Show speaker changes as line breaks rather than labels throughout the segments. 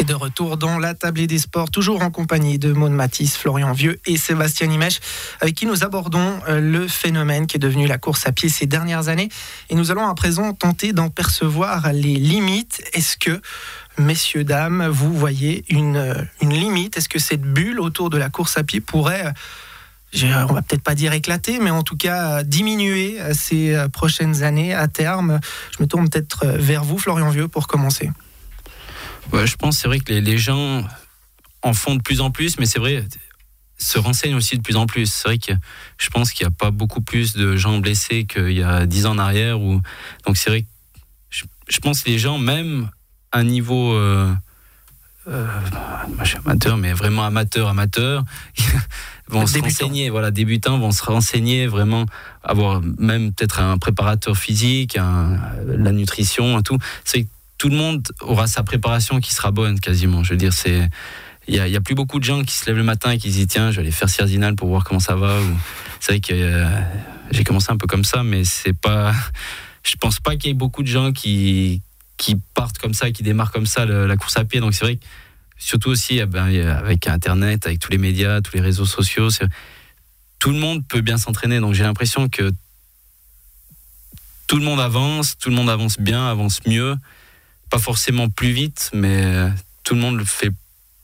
Et de retour dans la table des sports, toujours en compagnie de Maud Matisse, Florian Vieux et Sébastien Imèche, avec qui nous abordons euh, le phénomène qui est devenu la course à pied ces dernières années. Et nous allons à présent tenter d'en percevoir les limites. Est-ce que, messieurs, dames, vous voyez une, euh, une limite? Est-ce que cette bulle autour de la course à pied pourrait euh, on va peut-être pas dire éclater, mais en tout cas diminuer ces prochaines années à terme? Je me tourne peut-être vers vous, Florian Vieux, pour commencer
je pense c'est vrai que les, gens en font de plus en plus, mais c'est vrai se renseignent aussi de plus en plus. C'est vrai que je pense qu'il n'y a pas beaucoup plus de gens blessés qu'il y a dix ans en arrière. Ou... Donc c'est vrai que je, pense que les gens, même à un niveau euh, euh, amateur, mais vraiment amateur, amateur, vont se renseigner. Voilà, débutants vont se renseigner, vraiment avoir même peut-être un préparateur physique, la nutrition, tout. C'est tout le monde aura sa préparation qui sera bonne quasiment. Je veux dire, c'est il y, a, plus beaucoup de gens qui se lèvent le matin et qui se disent tiens, je vais aller faire Cierzinal pour voir comment ça va. C'est vrai que euh, j'ai commencé un peu comme ça, mais c'est pas. Je pense pas qu'il y ait beaucoup de gens qui qui partent comme ça, qui démarrent comme ça la course à pied. Donc c'est vrai que surtout aussi eh ben, avec Internet, avec tous les médias, tous les réseaux sociaux, tout le monde peut bien s'entraîner. Donc j'ai l'impression que tout le monde avance, tout le monde avance bien, avance mieux pas forcément plus vite, mais euh, tout le monde le fait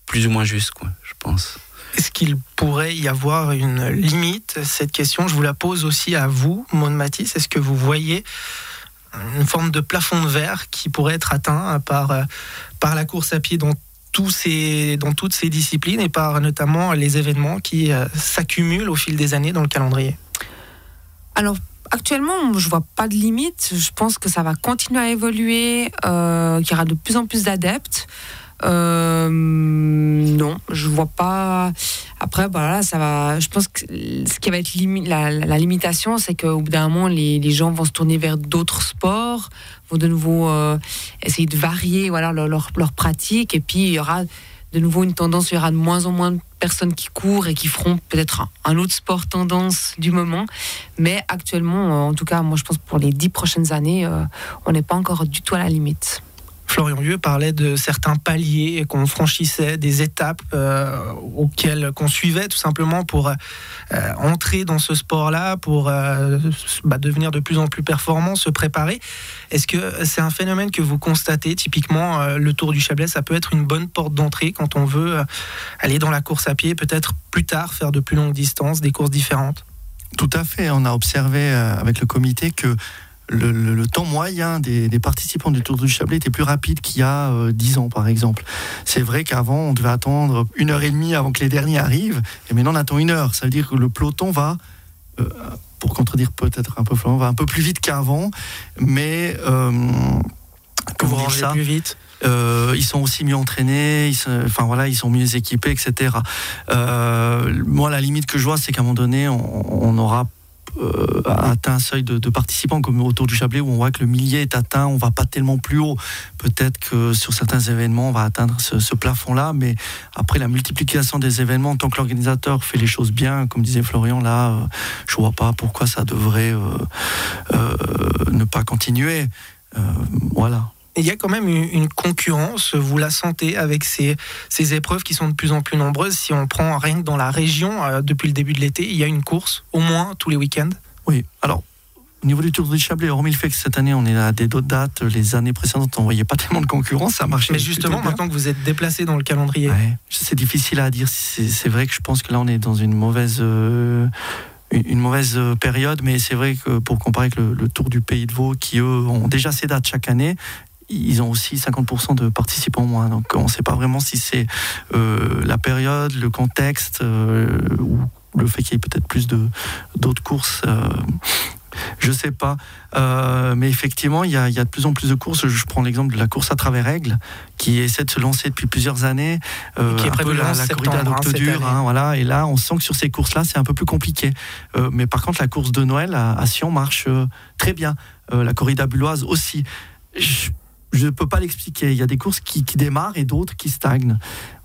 plus ou moins juste, quoi, je pense.
Est-ce qu'il pourrait y avoir une limite Cette question, je vous la pose aussi à vous, Maud Matisse. Est-ce que vous voyez une forme de plafond de verre qui pourrait être atteint par, euh, par la course à pied dans, tous ces, dans toutes ces disciplines et par notamment les événements qui euh, s'accumulent au fil des années dans le calendrier?
Alors, actuellement, je vois pas de limite. Je pense que ça va continuer à évoluer, euh, qu'il y aura de plus en plus d'adeptes. Euh, non, je vois pas. Après, voilà, ça va. Je pense que ce qui va être la, limitation, c'est qu'au bout d'un moment, les, gens vont se tourner vers d'autres sports, vont de nouveau euh, essayer de varier, leur, leur, leur pratique, et puis il y aura de nouveau une tendance, il y aura de moins en moins de personnes qui courent et qui feront peut-être un, autre sport tendance du moment. Mais actuellement, euh, en tout cas, moi je pense pour les dix prochaines années, euh, on n'est pas encore du tout à la limite.
Florian Vieux parlait de certains paliers qu'on franchissait, des étapes euh, auxquelles qu'on suivait tout simplement pour euh, entrer dans ce sport-là, pour euh, bah, devenir de plus en plus performant, se préparer. Est-ce que c'est un phénomène que vous constatez? Typiquement, le Tour du Chablais, ça peut être une bonne porte d'entrée quand on veut aller dans la course à pied, peut-être plus tard faire de plus longues distances, des courses différentes?
Tout à fait. On a observé avec le comité que le, temps moyen des, participants du Tour du Chablais était plus rapide qu'il y a euh, dix 10 ans, par exemple. C'est vrai qu'avant, on devait attendre une heure et demie avant que les derniers arrivent, et maintenant on attend une heure. Ça veut dire que le peloton va, euh, pour contredire peut-être un peu Florent, va un peu plus vite qu'avant, mais
euh, rangez plus vite.
ils sont aussi mieux entraînés, ils sont, enfin voilà, ils sont mieux équipés, etc. moi, la limite que je vois, c'est qu'à un moment donné, on, on aura euh, atteint un seuil de, participants comme autour du Chablais où on voit que le millier est atteint, on va pas tellement plus haut. Peut-être que sur certains événements on va atteindre ce, plafond-là, mais après la multiplication des événements, tant que l'organisateur fait les choses bien, comme disait Florian là, euh, je vois pas pourquoi ça devrait euh, ne pas continuer. voilà
il y a quand même une concurrence, vous la sentez avec ces, ces, épreuves qui sont de plus en plus nombreuses. Si on prend rien que dans la région, euh, depuis le début de l'été, il y a une course, au moins tous les week-ends
Oui, alors au niveau du Tour du Chablais, hormis le fait que cette année on est à des d'autres dates, les années précédentes on voyait pas tellement de concurrence, ça marchait.
Mais justement, maintenant que vous êtes déplacé dans le calendrier.
c'est difficile à dire. C'est vrai que je pense que là on est dans une mauvaise. Euh, une mauvaise période, mais c'est vrai que pour comparer avec le, le, Tour du Pays de Vaud, qui eux ont déjà ces dates chaque année, ils ont aussi 50% de participants moins. Donc on ne sait pas vraiment si c'est euh, la période, le contexte euh, ou le fait qu'il y ait peut-être plus de d'autres courses. Euh, je sais pas, mais effectivement, il y, a, de plus en plus de courses. Je prends l'exemple de la course à travers règles, qui essaie de se lancer depuis plusieurs années.
qui est prévue la, la corrida
d'Octodur, hein, voilà. Et là, on sent que sur ces courses-là, c'est un peu plus compliqué. mais par contre, la course de Noël à, Sion marche très bien. la corrida bulloise aussi je ne peux pas l'expliquer. Il y a des courses qui, démarrent et d'autres qui stagnent.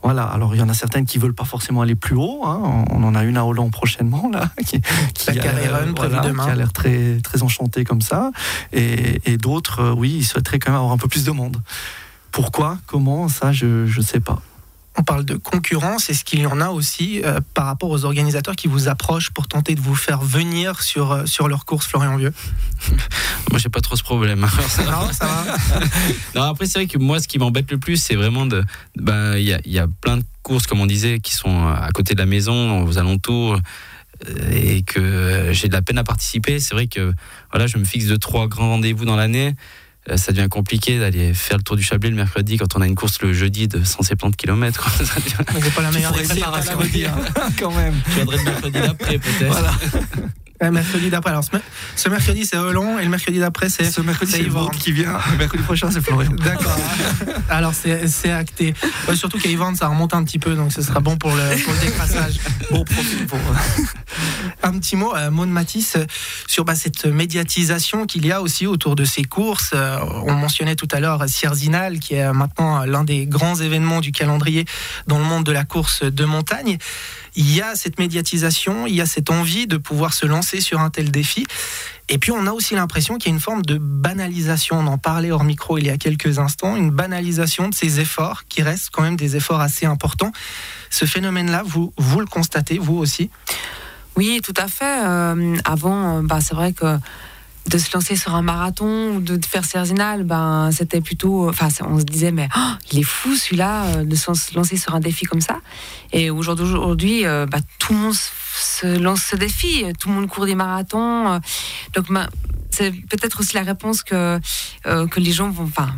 Voilà. Alors il y en a certaines qui veulent pas forcément aller plus haut. Hein. On en a une à Hollande prochainement là, qui,
qui, a, qui
a l'air très très enchantée comme ça. Et, d'autres, euh, oui, ils souhaiteraient quand même avoir un peu plus de monde. pourquoi, comment, ça, je ne sais pas
on parle de concurrence. Est-ce qu'il y en a aussi euh, par rapport aux organisateurs qui vous approchent pour tenter de vous faire venir sur, euh, sur leur course, Florian Vieux
Moi, j'ai pas trop ce problème. Hein.
non, ça va.
non, après, c'est vrai que moi, ce qui m'embête le plus, c'est vraiment de. Ben, il y, y, a plein de courses, comme on disait, qui sont à côté de la maison, aux alentours euh, et que j'ai de la peine à participer. C'est vrai que voilà, je me fixe de trois grands rendez-vous dans l'année. Euh, ça devient compliqué d'aller faire le tour du Chablais le mercredi quand on a une course le jeudi de 170 km.
C'est pas la meilleure des
préparations, hein, quand même.
Je viendrai le mercredi d'après peut-être. Voilà.
Le mercredi d'après. Alors, ce, mercredi, c'est Hollande et le mercredi d'après, c'est.
Ce mercredi, c'est Yvan qui vient. Le mercredi prochain, c'est Florian.
D'accord. Alors, c'est acté. surtout qu'à Yvan, ça remonte un petit peu, donc ce sera bon pour le, pour le décrassage.
bon profil pour.
un petit mot, euh, Maud Matisse, sur bah, cette médiatisation qu'il y a aussi autour de ces courses. Euh, on mentionnait tout à l'heure Sierzinal, qui est maintenant l'un des grands événements du calendrier dans le monde de la course de montagne il y a cette médiatisation, il y a cette envie de pouvoir se lancer sur un tel défi. Et puis on a aussi l'impression qu'il y a une forme de banalisation, on en parlait hors micro il y a quelques instants, une banalisation de ces efforts qui restent quand même des efforts assez importants. Ce phénomène-là, vous, vous le constatez, vous aussi?
Oui, tout à fait. Euh, avant, euh, bah, c'est vrai que de se lancer sur un marathon ou de faire Cerzinal, ben c'était plutôt, enfin on se disait mais oh, il est fou celui-là euh, de se lancer sur un défi comme ça. Et aujourd'hui, euh, bah, tout le monde se lance ce défi, tout le monde court des marathons. Euh. Donc c'est peut-être aussi la réponse que, euh, que les gens vont, enfin,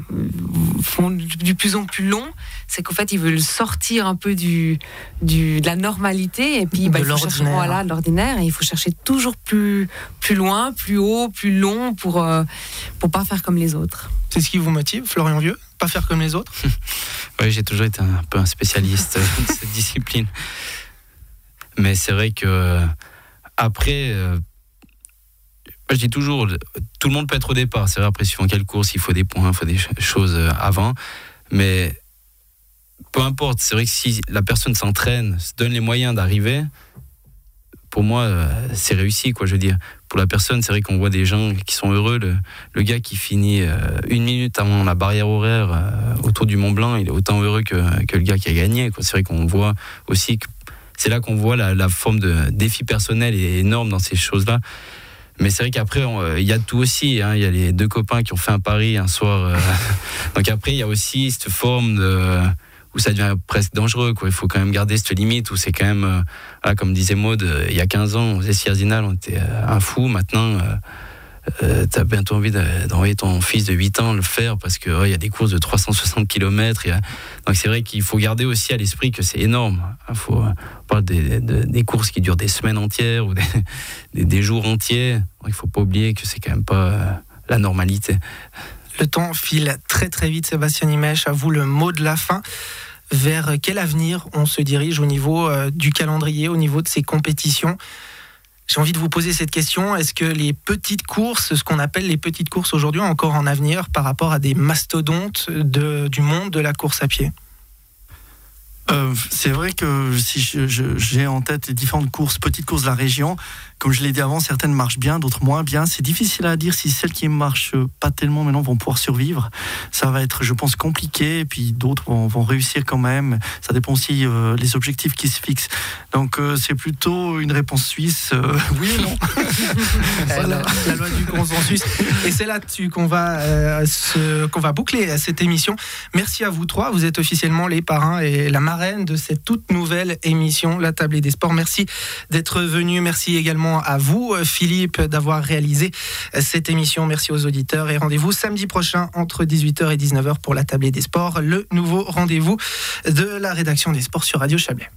font du plus en plus long. C'est qu'en fait, ils veulent sortir un peu du, du de la normalité et puis bah, faut chercher voilà, l'ordinaire et il faut chercher toujours plus, plus loin, plus haut, plus long pour euh, pour pas faire comme les autres.
C'est ce qui vous motive, Florian Vieux Pas faire comme les autres?
Oui, j'ai toujours été un peu un spécialiste de cette discipline. Mais c'est vrai que après, euh, je dis toujours, tout le monde peut être au départ. C'est vrai, après, suivant quelle course, il faut des points, il faut des choses euh, avant. Mais peu importe, c'est vrai que si la personne s'entraîne, se donne les moyens d'arriver, pour moi, euh, c'est réussi, quoi, je veux dire. Pour la personne, c'est vrai qu'on voit des gens qui sont heureux. Le, gars qui finit euh, une minute avant la barrière horaire autour du Mont Blanc, il est autant heureux que, le gars qui a gagné. C'est vrai qu'on voit aussi que c'est là qu'on voit la, forme de défi personnel énorme dans ces choses-là. Mais c'est vrai qu'après, euh, il y a tout aussi. Hein. Il y a les deux copains qui ont fait un pari un soir. Euh. Donc après, il y a aussi cette forme où ça devient presque dangereux. Quoi. Il faut quand même garder cette limite où c'est quand même, euh, comme disait Maud, il y a 15 ans, on faisait Sierzinal, on était un fou. Maintenant, euh, tu as bientôt envie d'envoyer ton fils de 8 ans le faire parce qu'il il y a des courses de 360 km. Donc c'est vrai qu'il faut garder aussi à l'esprit que c'est énorme. Il faut, on parle des, courses qui durent des semaines entières ou des, jours entiers. il ne faut pas oublier que c'est quand même pas euh, la normalité.
Le temps file très très vite, Sébastien Imèche. À vous le mot de la fin. Vers quel avenir on se dirige au niveau euh, du calendrier, au niveau de ces compétitions? J'ai envie de vous poser cette question. Est-ce que les petites courses, ce qu'on appelle les petites courses aujourd'hui, encore en avenir par rapport à des mastodontes du monde de la course à pied?
Euh, c'est vrai que si j'ai en tête les différentes courses, petites courses de la région, comme je l'ai dit avant, certaines marchent bien, d'autres moins bien. C'est difficile à dire si celles qui marchent pas tellement maintenant vont pouvoir survivre. Ça va être, je pense, compliqué. Et puis d'autres vont, réussir quand même. Ça dépend aussi euh, les objectifs qui se fixent. Donc euh, c'est plutôt une réponse suisse. Euh, oui ou non
la, la, loi du consensus. Et c'est là-dessus qu'on va, qu'on va boucler cette émission. Merci à vous trois. Vous êtes officiellement les parrains et la marraine de cette toute nouvelle émission, La Table des Sports. Merci d'être venus. Merci également à vous, Philippe, d'avoir réalisé cette émission. Merci aux auditeurs et rendez-vous samedi prochain entre 18h et 19h pour la tablée des sports, le nouveau rendez-vous de la rédaction des sports sur Radio Chablais.